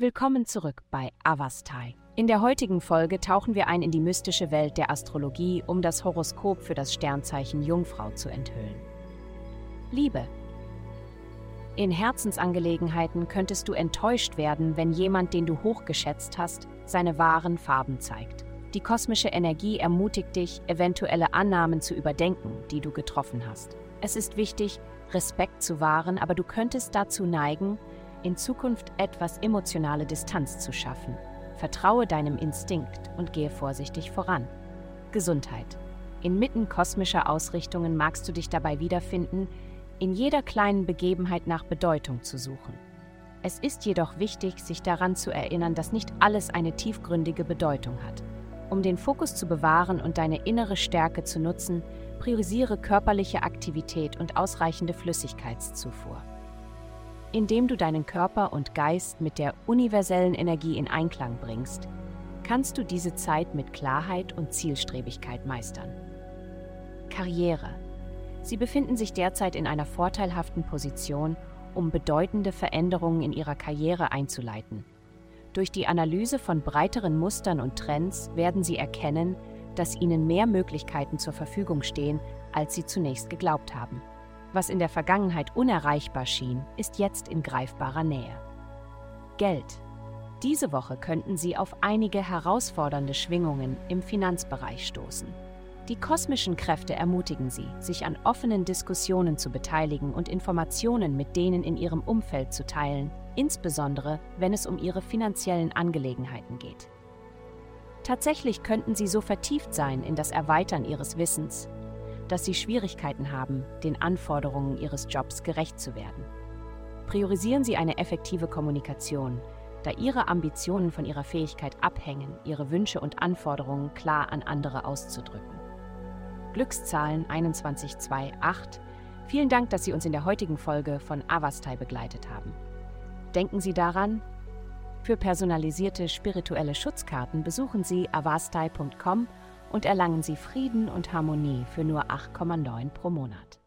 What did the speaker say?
Willkommen zurück bei Avastai. In der heutigen Folge tauchen wir ein in die mystische Welt der Astrologie, um das Horoskop für das Sternzeichen Jungfrau zu enthüllen. Liebe. In Herzensangelegenheiten könntest du enttäuscht werden, wenn jemand, den du hochgeschätzt hast, seine wahren Farben zeigt. Die kosmische Energie ermutigt dich, eventuelle Annahmen zu überdenken, die du getroffen hast. Es ist wichtig, Respekt zu wahren, aber du könntest dazu neigen, in Zukunft etwas emotionale Distanz zu schaffen. Vertraue deinem Instinkt und gehe vorsichtig voran. Gesundheit. Inmitten kosmischer Ausrichtungen magst du dich dabei wiederfinden, in jeder kleinen Begebenheit nach Bedeutung zu suchen. Es ist jedoch wichtig, sich daran zu erinnern, dass nicht alles eine tiefgründige Bedeutung hat. Um den Fokus zu bewahren und deine innere Stärke zu nutzen, priorisiere körperliche Aktivität und ausreichende Flüssigkeitszufuhr. Indem du deinen Körper und Geist mit der universellen Energie in Einklang bringst, kannst du diese Zeit mit Klarheit und Zielstrebigkeit meistern. Karriere. Sie befinden sich derzeit in einer vorteilhaften Position, um bedeutende Veränderungen in ihrer Karriere einzuleiten. Durch die Analyse von breiteren Mustern und Trends werden sie erkennen, dass ihnen mehr Möglichkeiten zur Verfügung stehen, als sie zunächst geglaubt haben. Was in der Vergangenheit unerreichbar schien, ist jetzt in greifbarer Nähe. Geld. Diese Woche könnten Sie auf einige herausfordernde Schwingungen im Finanzbereich stoßen. Die kosmischen Kräfte ermutigen Sie, sich an offenen Diskussionen zu beteiligen und Informationen mit denen in Ihrem Umfeld zu teilen, insbesondere wenn es um Ihre finanziellen Angelegenheiten geht. Tatsächlich könnten Sie so vertieft sein in das Erweitern Ihres Wissens, dass Sie Schwierigkeiten haben, den Anforderungen Ihres Jobs gerecht zu werden. Priorisieren Sie eine effektive Kommunikation, da Ihre Ambitionen von Ihrer Fähigkeit abhängen, Ihre Wünsche und Anforderungen klar an andere auszudrücken. Glückszahlen 21228. Vielen Dank, dass Sie uns in der heutigen Folge von Avastai begleitet haben. Denken Sie daran, für personalisierte spirituelle Schutzkarten besuchen Sie avastai.com und erlangen Sie Frieden und Harmonie für nur 8,9 pro Monat.